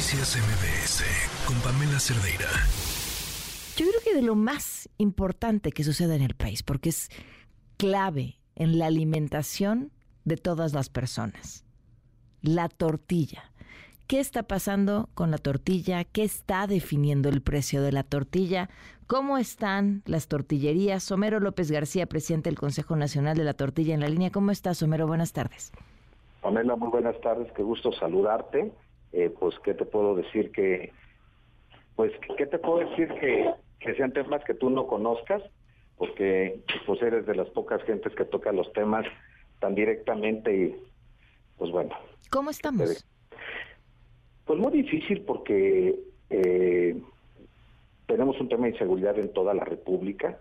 Noticias MBS con Pamela Cerdeira. Yo creo que de lo más importante que suceda en el país, porque es clave en la alimentación de todas las personas, la tortilla. ¿Qué está pasando con la tortilla? ¿Qué está definiendo el precio de la tortilla? ¿Cómo están las tortillerías? Homero López García, presidente del Consejo Nacional de la Tortilla en la línea. ¿Cómo estás, Homero? Buenas tardes. Pamela, muy buenas tardes, qué gusto saludarte. Eh, pues, ¿qué te puedo decir que, pues, ¿qué te puedo decir que, que sean temas que tú no conozcas? Porque, pues, eres de las pocas gentes que toca los temas tan directamente y, pues, bueno. ¿Cómo estamos? Pues muy difícil porque eh, tenemos un tema de inseguridad en toda la República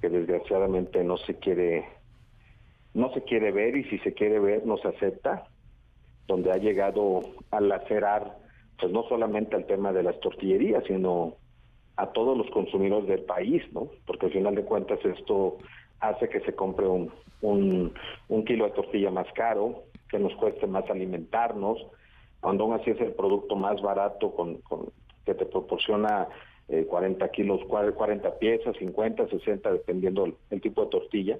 que desgraciadamente no se quiere no se quiere ver y si se quiere ver no se acepta, donde ha llegado a lacerar pues no solamente al tema de las tortillerías, sino a todos los consumidores del país, ¿no? Porque al final de cuentas esto hace que se compre un, un, kilo de tortilla más caro, que nos cueste más alimentarnos, cuando aún así es el producto más barato con, con que te proporciona 40 eh, kilos, 40 piezas, 50, 60, dependiendo el tipo de tortilla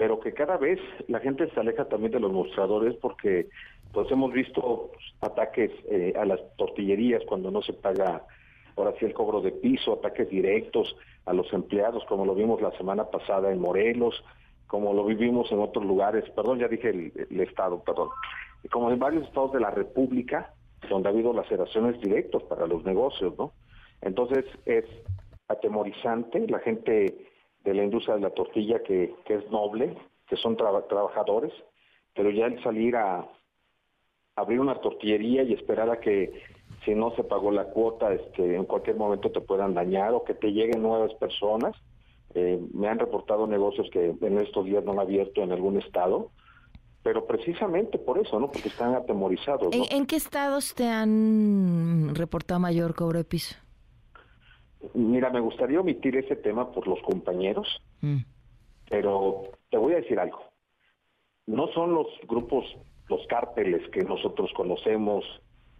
pero que cada vez la gente se aleja también de los mostradores porque pues hemos visto ataques eh, a las tortillerías cuando no se paga ahora sí el cobro de piso, ataques directos a los empleados, como lo vimos la semana pasada en Morelos, como lo vivimos en otros lugares, perdón, ya dije el, estado, perdón, como en varios estados de la República, donde ha habido laceraciones directas para los negocios, ¿no? Entonces es atemorizante, la gente de la industria de la tortilla que, es noble, que son trabajadores, pero ya el salir a abrir una tortillería y esperar a que si no se pagó la cuota, este, en cualquier momento te puedan dañar o que te lleguen nuevas personas. Eh, me han reportado negocios que en estos días no han abierto en algún estado, pero precisamente por eso, ¿no? Porque están atemorizados. ¿En, qué estados te han reportado mayor cobro de piso? Mira, me gustaría omitir ese tema por los compañeros, mm. pero te voy a decir algo. No son los grupos, los cárteles que nosotros conocemos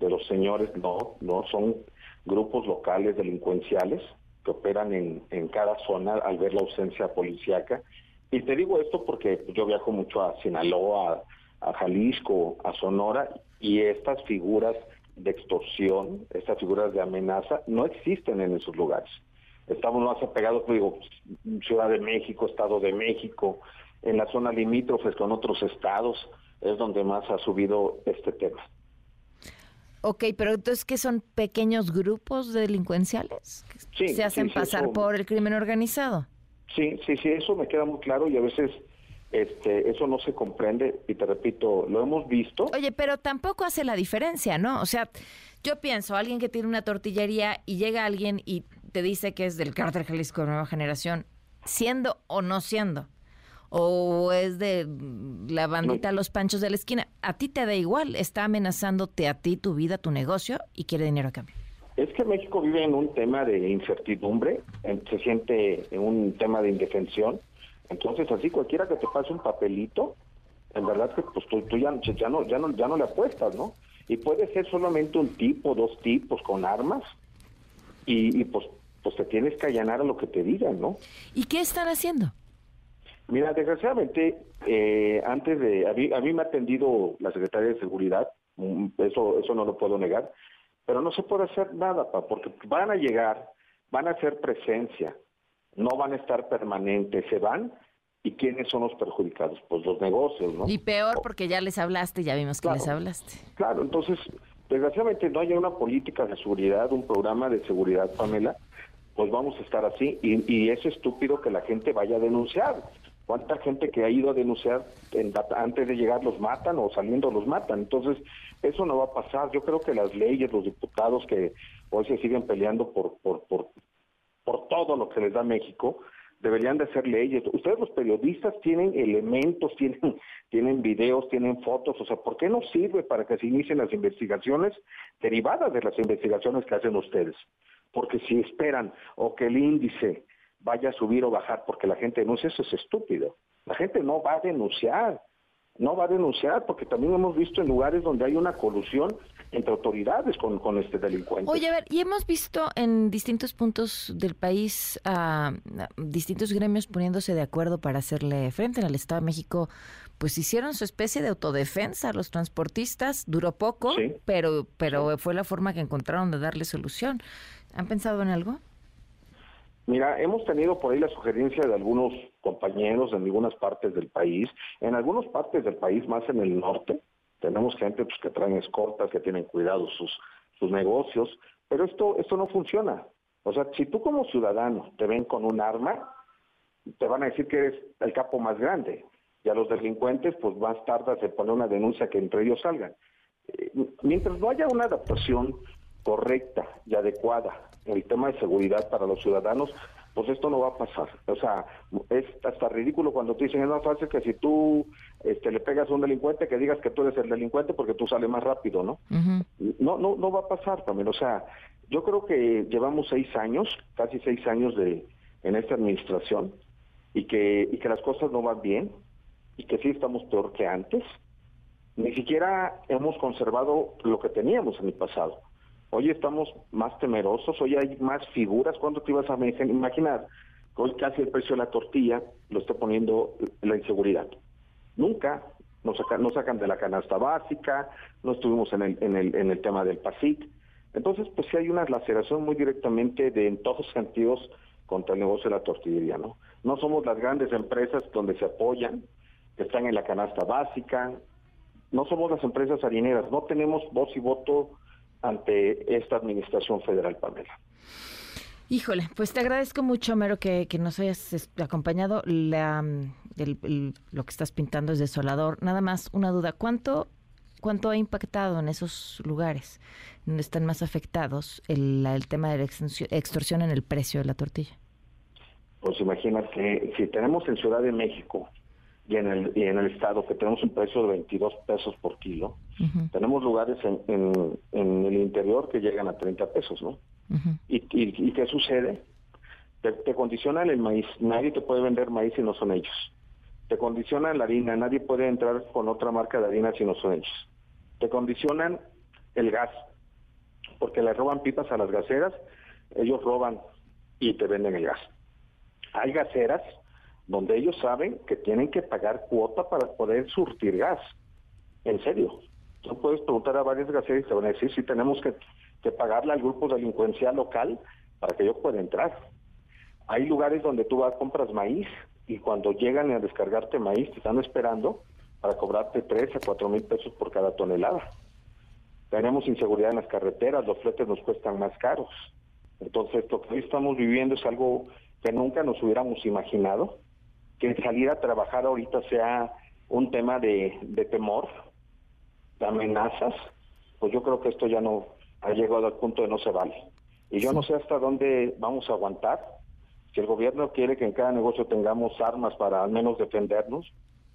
de los señores, no, no, son grupos locales delincuenciales que operan en, en cada zona al ver la ausencia policíaca. Y te digo esto porque yo viajo mucho a Sinaloa, a Jalisco, a Sonora, y estas figuras de extorsión, estas figuras de amenaza, no existen en esos lugares. Estamos más apegados, digo, Ciudad de México, Estado de México, en la zona limítrofes con otros estados, es donde más ha subido este tema. Ok, pero entonces, ¿qué son pequeños grupos delincuenciales? Sí, ¿Se hacen pasar por el crimen organizado? Sí, sí, sí, eso me queda muy claro y a veces este, eso no se comprende y te repito, lo hemos visto. Oye, pero tampoco hace la diferencia, ¿no? O sea, yo pienso, alguien que tiene una tortillería y llega alguien y te dice que es del Cárter Jalisco Nueva Generación, siendo o no siendo, o es de la bandita Los Panchos de la esquina, a ti te da igual, está amenazándote a ti, tu vida, tu negocio y quiere dinero a cambio. Es que México vive en un tema de incertidumbre, se siente en un tema de indefensión entonces, así cualquiera que te pase un papelito, en verdad que pues tú, ya, no, ya, no, ya no le apuestas, ¿no? Y puede ser solamente un tipo, dos tipos con armas, y, pues, pues te tienes que allanar a lo que te digan, ¿no? ¿Y qué están haciendo? Mira, desgraciadamente, eh, antes de, a mí, a mí me ha atendido la Secretaría de Seguridad, mm, eso, eso no lo puedo negar, pero no se puede hacer nada, pa, porque van a llegar, van a hacer presencia, no van a estar permanentes, se van. ¿Y quiénes son los perjudicados? Pues los negocios, ¿no? Y peor porque ya les hablaste, ya vimos que les hablaste. Claro, entonces, desgraciadamente no hay una política de seguridad, un programa de seguridad, Pamela, pues vamos a estar así. Y, y es estúpido que la gente vaya a denunciar. ¿Cuánta gente que ha ido a denunciar antes de llegar los matan o saliendo los matan? Entonces, eso no va a pasar. Yo creo que las leyes, los diputados que hoy se siguen peleando por, por, por por todo lo que les da México, deberían de ser leyes. Ustedes los periodistas tienen elementos, tienen, tienen videos, tienen fotos, o sea, ¿por qué no sirve para que se inicien las investigaciones derivadas de las investigaciones que hacen ustedes? Porque si esperan o que el índice vaya a subir o bajar porque la gente denuncia, eso es estúpido. La gente no va a denunciar. No va a denunciar, porque también hemos visto en lugares donde hay una colusión entre autoridades con, con este delincuente. Oye, a ver, y hemos visto en distintos puntos del país a distintos gremios poniéndose de acuerdo para hacerle frente. En el Estado de México, pues hicieron su especie de autodefensa los transportistas, duró poco, pero, pero fue la forma que encontraron de darle solución. ¿Han pensado en algo? Mira, hemos tenido por ahí la sugerencia de algunos compañeros en algunas partes del país, en algunas partes del país, más en el norte, tenemos gente pues, que traen escortas, que tienen cuidado sus, sus negocios, pero esto, esto no funciona. O sea, si tú como ciudadano te ven con un arma, te van a decir que eres el capo más grande. Y a los delincuentes, pues más tarde se pone una denuncia que entre ellos salgan. Eh, mientras no haya una adaptación correcta y adecuada el tema de seguridad para los ciudadanos, pues esto no va a pasar. O sea, es hasta ridículo cuando te dicen es más fácil que si tú este, le pegas a un delincuente que digas que tú eres el delincuente porque tú sales más rápido, ¿no? No, no, no va a pasar también. O sea, yo creo que llevamos seis años, casi seis años de en esta administración y que y que las cosas no van bien y que sí estamos peor que antes. Ni siquiera hemos conservado lo que teníamos en el pasado. Hoy estamos más temerosos, hoy hay más figuras. ¿Cuándo te ibas a imaginar? Hoy casi el precio de la tortilla lo está poniendo la inseguridad. Nunca nos sacan, nos sacan de la canasta básica, no estuvimos en el, en el, en el tema del PASIC. Entonces, pues sí hay una laceración muy directamente de en todos sentidos contra el negocio de la tortillería, ¿no? No somos las grandes empresas donde se apoyan, que están en la canasta básica, no somos las empresas harineras, no tenemos voz y voto ante esta administración federal, Pamela. Híjole, pues te agradezco mucho, Mero, que, nos hayas acompañado. La, lo que estás pintando es desolador. Nada más, una duda. ¿Cuánto, cuánto ha impactado en esos lugares donde están más afectados el, el tema de la extorsión en el precio de la tortilla? Pues imagínate, si tenemos en Ciudad de México y en el, y en el estado que tenemos un precio de 22 pesos por kilo, tenemos lugares en, en, el interior que llegan a 30 pesos, ¿no? ¿Y, y, qué sucede? Te, te, condicionan el maíz, nadie te puede vender maíz si no son ellos. Te condicionan la harina, nadie puede entrar con otra marca de harina si no son ellos. Te condicionan el gas, porque le roban pipas a las gaseras, ellos roban y te venden el gas. Hay gaseras donde ellos saben que tienen que pagar cuota para poder surtir gas. En serio. Tú puedes preguntar a varias gaseras y te van a decir si tenemos que, pagarle al grupo delincuencial local para que yo pueda entrar. Hay lugares donde tú vas, compras maíz y cuando llegan a descargarte maíz te están esperando para cobrarte 3 a 4 mil pesos por cada tonelada. Tenemos inseguridad en las carreteras, los fletes nos cuestan más caros. Entonces, lo que hoy estamos viviendo es algo que nunca nos hubiéramos imaginado que salir a trabajar ahorita sea un tema de, temor, de amenazas, pues yo creo que esto ya no ha llegado al punto de no se vale. Y yo no sé hasta dónde vamos a aguantar. Si el gobierno quiere que en cada negocio tengamos armas para al menos defendernos,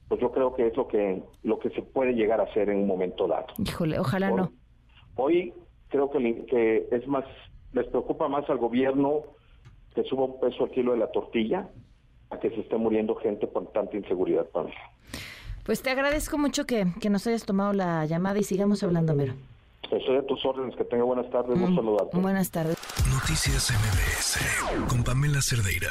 pues yo creo que es lo que lo que se puede llegar a hacer en un momento dado. Híjole, ojalá no. Hoy creo que, que es más, les preocupa más al gobierno que suba un peso al kilo de la tortilla a que se esté muriendo gente por tanta inseguridad, Pamela. Pues te agradezco mucho que, nos hayas tomado la llamada y sigamos hablando, Mero. Estoy a tus órdenes, que tenga buenas tardes, un mm, saludarte. Buenas tardes. Noticias MBS con Pamela Cerdeira.